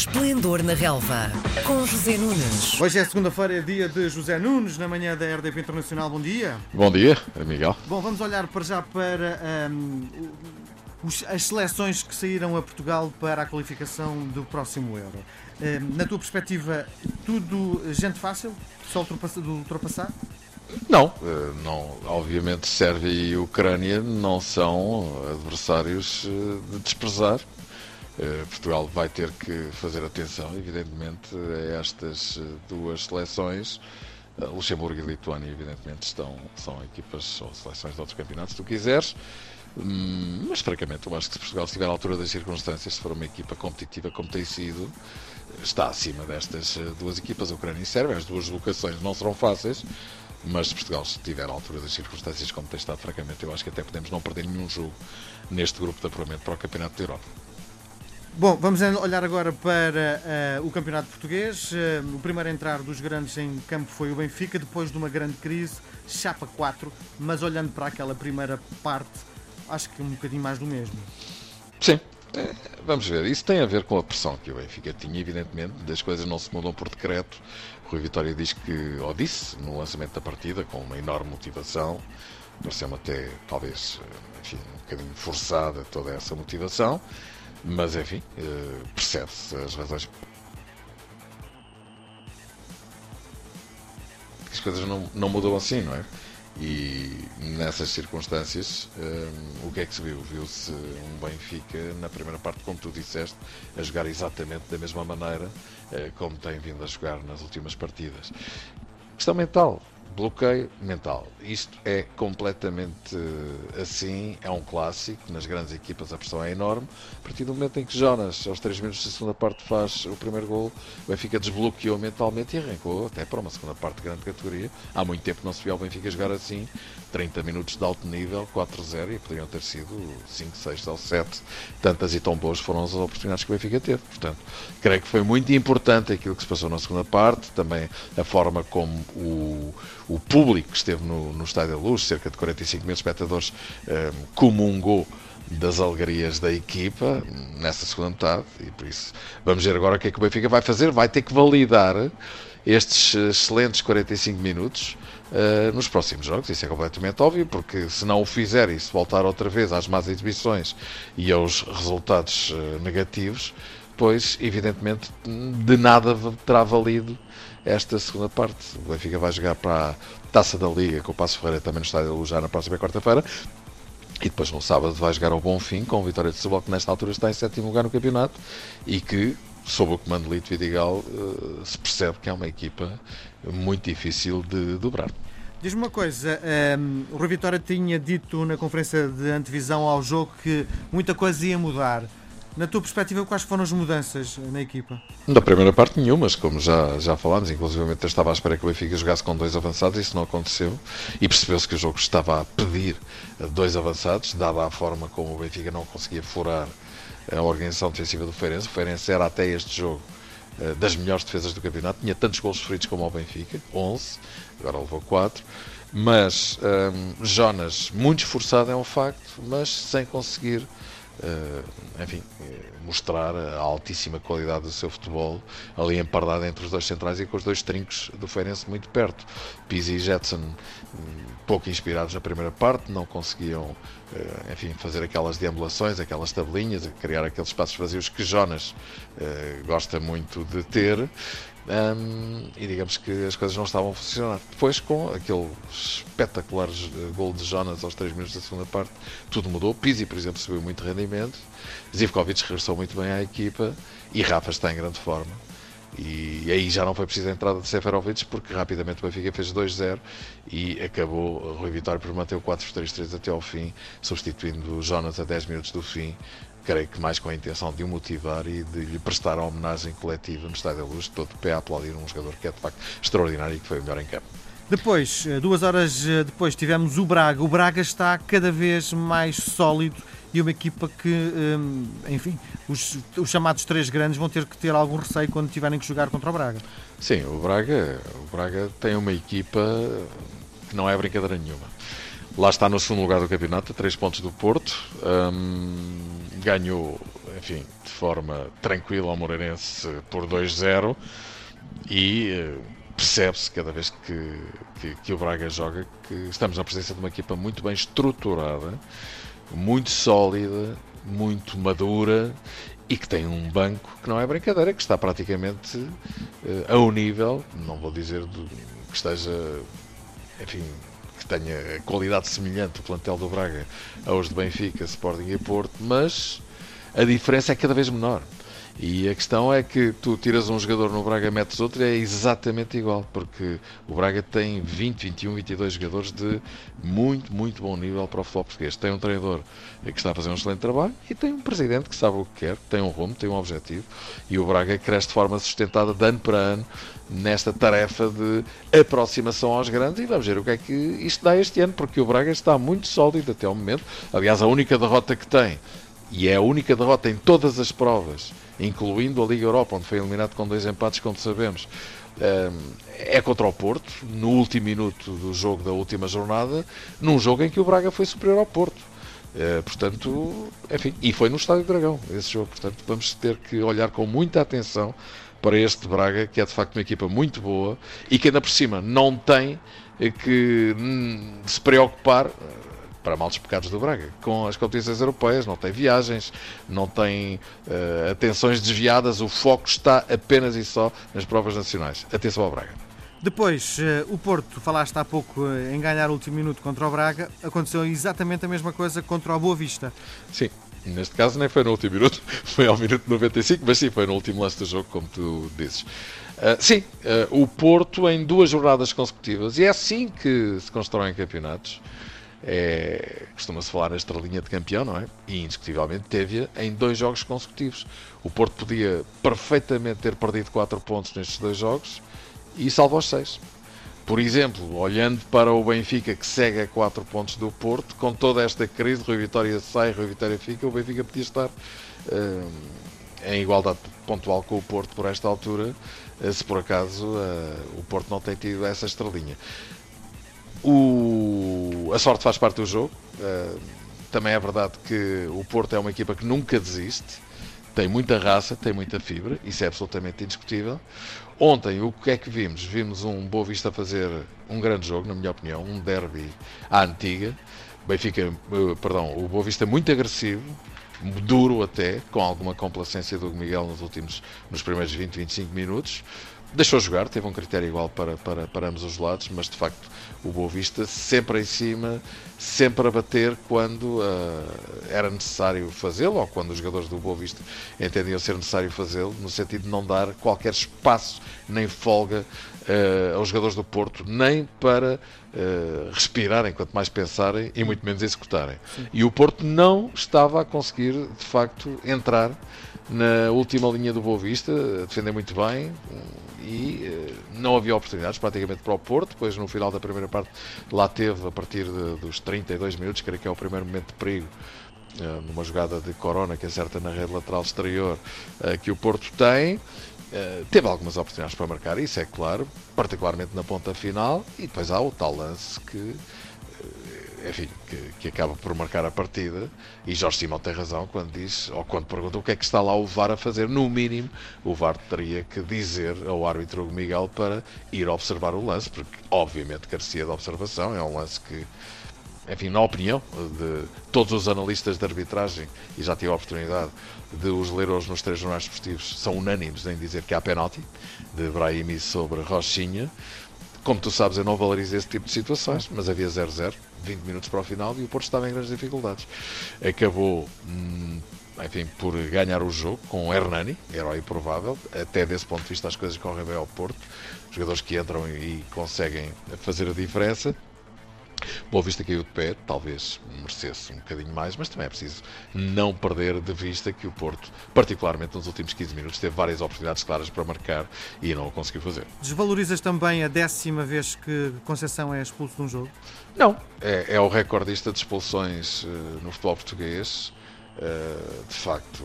Esplendor na Relva, com José Nunes. Hoje é segunda-feira, é dia de José Nunes, na manhã da RDP Internacional. Bom dia. Bom dia, Miguel. Bom, vamos olhar para já para os- as seleções que saíram a Portugal para a qualificação do próximo Euro. Ahm, na tua perspectiva, tudo gente fácil? Só de ultrapassar? Não, eh, não, obviamente Sérvia e Ucrânia não são adversários eh, de desprezar. Eh, Portugal vai ter que fazer atenção, evidentemente, a estas eh, duas seleções. Eh, Luxemburgo e Lituânia, evidentemente, estão, são equipas ou seleções de outros campeonatos, se tu quiseres. Hum, Mas, francamente, eu acho que se Portugal estiver à altura das circunstâncias, se for uma equipa competitiva como tem sido, está acima destas duas equipas, a Ucrânia e a Sérvia. As duas locações não serão fáceis, mas se Portugal estiver à altura das circunstâncias como tem estado, francamente, eu acho que até podemos não perder nenhum jogo neste grupo de apuramento para o Campeonato da Europa. Bom, vamos olhar agora para ah, o Campeonato Português. Ah, o primeiro a entrar dos grandes em campo foi o Benfica, depois de uma grande crise, chapa 4, mas olhando para aquela primeira parte, acho que um bocadinho mais do mesmo. Sim. eh, Vamos ver, isso tem a ver com a pressão que o Benfica tinha, evidentemente, das coisas não se mudam por decreto. O Rui Vitória diz que, ou disse, no lançamento da partida, com uma enorme motivação, pareceu-me até, talvez, enfim, um bocadinho forçada toda essa motivação, mas, enfim, eh, percebe-se as razões. As coisas não, não mudam assim, não é? E nessas circunstâncias, hum, o que é que se viu? Viu-se um Benfica, na primeira parte, como tu disseste, a jogar exatamente da mesma maneira eh, como tem vindo a jogar nas últimas partidas. Questão mental, bloqueio mental. Isto é completamente eh, assim, é um clássico. Nas grandes equipas a pressão é enorme. A partir do momento em que Jonas, aos 3 minutos da segunda parte, faz o primeiro gol, o Benfica desbloqueou mentalmente e arrancou até para uma segunda parte de grande categoria. Há muito tempo não se via o Benfica jogar assim. 30 minutos de alto nível, 4-0 e poderiam ter sido 5, 6 ou 7. Tantas e tão boas foram as oportunidades que o Benfica teve. Portanto, creio que foi muito importante aquilo que se passou na segunda parte, também a forma como o, o público que esteve no, no Estádio da Luz, cerca de 45 mil espectadores, eh, comungou das alegrias da equipa nessa segunda metade e por isso vamos ver agora o que é que o Benfica vai fazer. Vai ter que validar estes excelentes 45 minutos uh, nos próximos jogos. Isso é completamente óbvio, porque se não o fizer e se voltar outra vez às más exibições e aos resultados uh, negativos, pois evidentemente de nada terá valido esta segunda parte. O Benfica vai jogar para a Taça da Liga com o Passo Ferreira também no Estádio da Luz já na próxima quarta-feira. E depois no sábado vai jogar ao Bonfim com o Vitória de Setúbal, que nesta altura está em sétimo lugar no campeonato e que, sob o comando de Lito Vidigal, eh, se percebe que é uma equipa muito difícil de dobrar. Diz-me uma coisa, ehm, o Rui Vitória tinha dito na conferência de antevisão ao jogo que muita coisa ia mudar. Na tua perspectiva, quais foram as mudanças na equipa? Da primeira parte nenhumas, como já, já falámos, inclusive eu estava à espera que o Benfica jogasse com dois avançados, isso não aconteceu, e percebeu-se que o jogo estava a pedir dois avançados, dada a forma como o Benfica não conseguia furar a organização defensiva do Feirense. O Feirense era até este jogo eh, das melhores defesas do campeonato, tinha tantos gols sofridos como o Benfica, 11, agora levou 4, mas hum, Jonas, muito esforçado é um facto, mas sem conseguir enfim, mostrar a altíssima qualidade do seu futebol ali empardado entre os dois centrais e com os dois trincos do Feirense muito perto. Pizzi e Jetson um, pouco inspirados na primeira parte, não conseguiam uh, enfim, fazer aquelas deambulações, aquelas tabelinhas, criar aqueles espaços vazios que Jonas gosta muito de ter. Um, e digamos que as coisas não estavam a funcionar. Depois, com aquele espetacular gol de Jonas aos 3 minutos da segunda parte, tudo mudou. Pizzi, por exemplo, subiu muito rendimento. Zivkovic regressou muito bem à equipa e Rafa está em grande forma. E aí já não foi preciso a entrada de Seferovic porque rapidamente o Benfica fez 2-0 e acabou Rui Vitória por manter o 4-3-3 até ao fim, substituindo o Jonas a 10 minutos do fim creio que mais com a intenção de o motivar e de lhe prestar a homenagem coletiva no Estádio da Luz, todo de pé a aplaudir um jogador que é de facto extraordinário e que foi o melhor em campo. Depois, duas horas depois, tivemos o Braga. O Braga está cada vez mais sólido e uma equipa que, enfim, os, os, chamados três grandes vão ter que ter algum receio quando tiverem que jogar contra o Braga. Sim, o Braga, o Braga tem uma equipa que não é brincadeira nenhuma. Lá está no segundo lugar do campeonato, a 3 pontos do Porto. Hum, ganhou, enfim, de forma tranquila ao Moreirense por 2-0 e percebe-se cada vez que, que, que, o Braga joga que estamos na presença de uma equipa muito bem estruturada, muito sólida, muito madura e que tem um banco que não é brincadeira, que está praticamente uh, ao nível, não vou dizer do, que esteja, enfim, que tenha qualidade semelhante o plantel do Braga aos de Benfica, Sporting e Porto, mas a diferença é cada vez menor. E a questão é que tu tiras um jogador no Braga, metes outro, é exatamente igual, porque o Braga tem 20, 21, 22 jogadores de muito, muito bom nível para o futebol português. Tem um treinador que está a fazer um excelente trabalho e tem um presidente que sabe o que quer, tem um rumo, tem um objetivo, e o Braga cresce de forma sustentada de ano para ano nesta tarefa de aproximação aos grandes e vamos ver o que é que isto dá este ano, porque o Braga está muito sólido até o momento. Aliás, a única derrota que tem, e é a única derrota em todas as provas incluindo a Liga Europa, onde foi eliminado com dois empates, como sabemos, é contra o Porto, no último minuto do jogo da última jornada, num jogo em que o Braga foi superior ao Porto. Uh, portanto, enfim, e foi no Estádio Dragão esse jogo. Portanto, vamos ter que olhar com muita atenção para este Braga, que é de facto uma equipa muito boa e que ainda por cima não tem que hum, se preocupar para mal dos pecados do Braga, com as competições europeias, não tem viagens, não tem uh, atenções desviadas, o foco está apenas e só nas provas nacionais. Atenção ao Braga. Depois, uh, o Porto, falaste há pouco uh, em ganhar o último minuto contra o Braga, aconteceu exatamente a mesma coisa contra o Boa Vista. Sim, neste caso nem foi no último minuto, foi ao minuto 95, mas sim, foi no último lance do jogo, como tu dizes. Uh, sim, o Porto em duas jornadas consecutivas, e é assim que se constroem campeonatos. É, Costuma-se falar na estrelinha de campeão, não é? E indiscutivelmente teve-a em dois jogos consecutivos. O Porto podia perfeitamente ter perdido 4 pontos nestes dois jogos e salvou os 6. Por exemplo, olhando para o Benfica que segue a 4 pontos do Porto, com toda esta crise, Rui Vitória sai, Rui Vitória fica, o Benfica podia estar uh, em igualdade pontual com o Porto por esta altura, uh, se por acaso uh, o Porto não tem tido essa estrelinha. O... A sorte faz parte do jogo. Uh, também é verdade que o Porto é uma equipa que nunca desiste, tem muita raça, tem muita fibra, isso é absolutamente indiscutível. Ontem, o que é que vimos? Vimos um Boa Vista fazer um grande jogo, na minha opinião, um derby à antiga. Benfica, uh, perdão, o Boa Vista muito agressivo, duro até, com alguma complacência do Miguel nos últimos, nos primeiros 20, 25 minutos deixou jogar, teve um critério igual para, para, para ambos os lados, mas de facto o Boa Vista sempre em cima, sempre a bater quando uh, era necessário fazê-lo, ou quando os jogadores do Boa Vista entendiam ser necessário fazê-lo, no sentido de não dar qualquer espaço nem folga uh, aos jogadores do Porto, nem para uh, respirarem, quanto mais pensarem, e muito menos executarem. Sim. E o Porto não estava a conseguir, de facto, entrar na última linha do Boa Vista, defender muito bem e uh, não havia oportunidades praticamente para o Porto. Depois, no final da primeira parte, lá teve, a partir de, dos 32 minutos, creio que é o primeiro momento de perigo, uh, numa jogada de Corona que acerta na rede lateral exterior, uh, que o Porto tem. teve algumas oportunidades para marcar, isso é claro, particularmente na ponta final, e depois há o tal lance que enfim, que, que, acaba por marcar a partida. E Jorge Simão tem razão quando diz, ou quando pergunta o que é que está lá o VAR a fazer. No mínimo, o VAR teria que dizer ao árbitro Miguel para ir observar o lance, porque obviamente carecia de observação. É um lance que, enfim, na opinião de todos os analistas de arbitragem, e já tive a oportunidade de os ler hoje nos três jornais esportivos, são unânimes em dizer que há penalti de Brahimi sobre Rochinha. Como tu sabes, eu não valorizo esse tipo de situações, mas havia 0-0 20 minutos para o final e o Porto estava em grandes dificuldades. Acabou, hum, enfim, por ganhar o jogo com Hernani, herói provável. Até desse ponto de vista, as coisas correm bem ao Porto. Jogadores que entram e conseguem fazer a diferença. Boa Vista caiu de pé, talvez merecesse um bocadinho mais, mas também é preciso não perder de vista que o Porto, particularmente nos últimos 15 minutos, teve várias oportunidades claras para marcar e não o conseguiu fazer. Desvalorizas também a décima vez que Conceição é expulso de um jogo? Não, é, é o recordista de expulsões uh, no futebol português. Uh, de facto,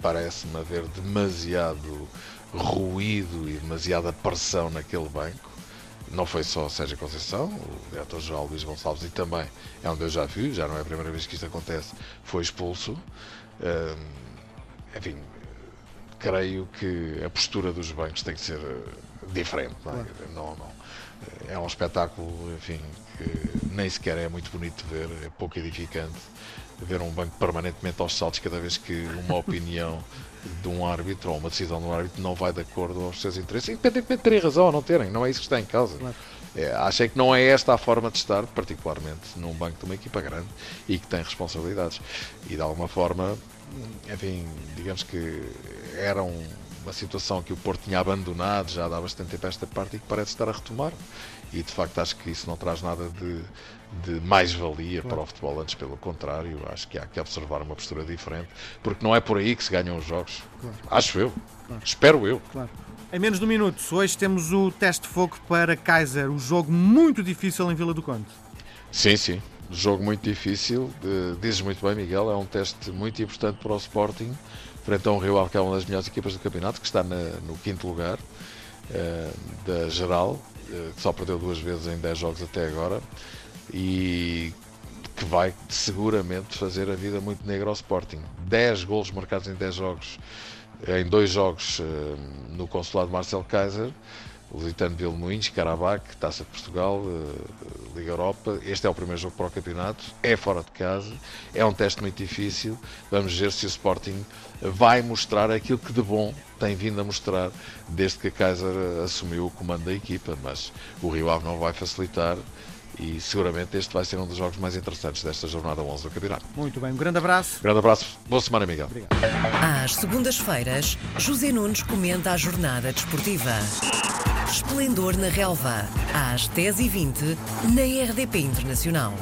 parece-me haver demasiado ruído e demasiada pressão naquele banco não foi só Sérgio Conceição, o diretor-geral Luís Gonçalves, e também é onde eu já vi, já não é a primeira vez que isto acontece, foi expulso. enfim, creio que a postura dos bancos tem que ser diferente. Não, é? não, não. É um espetáculo, enfim, que nem sequer é muito bonito de ver, é pouco edificante ver um banco permanentemente aos saltos cada vez que uma opinião de um árbitro ou uma decisão de um árbitro não vai de acordo aos seus interesses, independentemente de terem razão ou não terem, não é isso que está em causa. Claro. É, acho é que não é esta a forma de estar, particularmente num banco de uma equipa grande e que tem responsabilidades. E de alguma forma, enfim, digamos que era um, uma situação que o Porto tinha abandonado já há bastante tempo esta parte e que parece estar a retomar. E de facto acho que isso não traz nada de, de mais-valia claro. para o futebol, antes pelo contrário, acho que há que observar uma postura diferente, porque não é por aí que se ganham os jogos. Claro. Acho eu. Claro. Espero eu. Em menos de um minuto, hoje temos o teste de fogo para Kaiser, um jogo muito difícil em Vila do Conde. Sim, sim. Jogo muito difícil, dizes muito bem, Miguel, é um teste muito importante para o Sporting, frente a um rival que é uma das melhores equipas do campeonato, que está na, no quinto lugar uh, da geral, que só perdeu duas vezes em 10 jogos até agora, e que vai seguramente fazer a vida muito negra ao Sporting. 10 golos marcados em 10 jogos, em dois jogos uh, no consulado Marcel Kaiser, Lusitano Vilmoinhos, Carabac, Taça de Portugal, uh, Liga Europa. Este é o primeiro jogo para o campeonato, é fora de casa, é um teste muito difícil. Vamos ver se o Sporting vai mostrar aquilo que de bom tem vindo a mostrar desde que a Kaiser assumiu o comando da equipa, mas o Rio Ave não vai facilitar e seguramente este vai ser um dos jogos mais interessantes desta jornada 11 do campeonato. Muito bem, um grande abraço. grande abraço, boa semana, Miguel. Obrigado. Às segundas-feiras, José Nunes comenta a jornada desportiva. Esplendor na Relva, às 10h20, na RDP Internacional.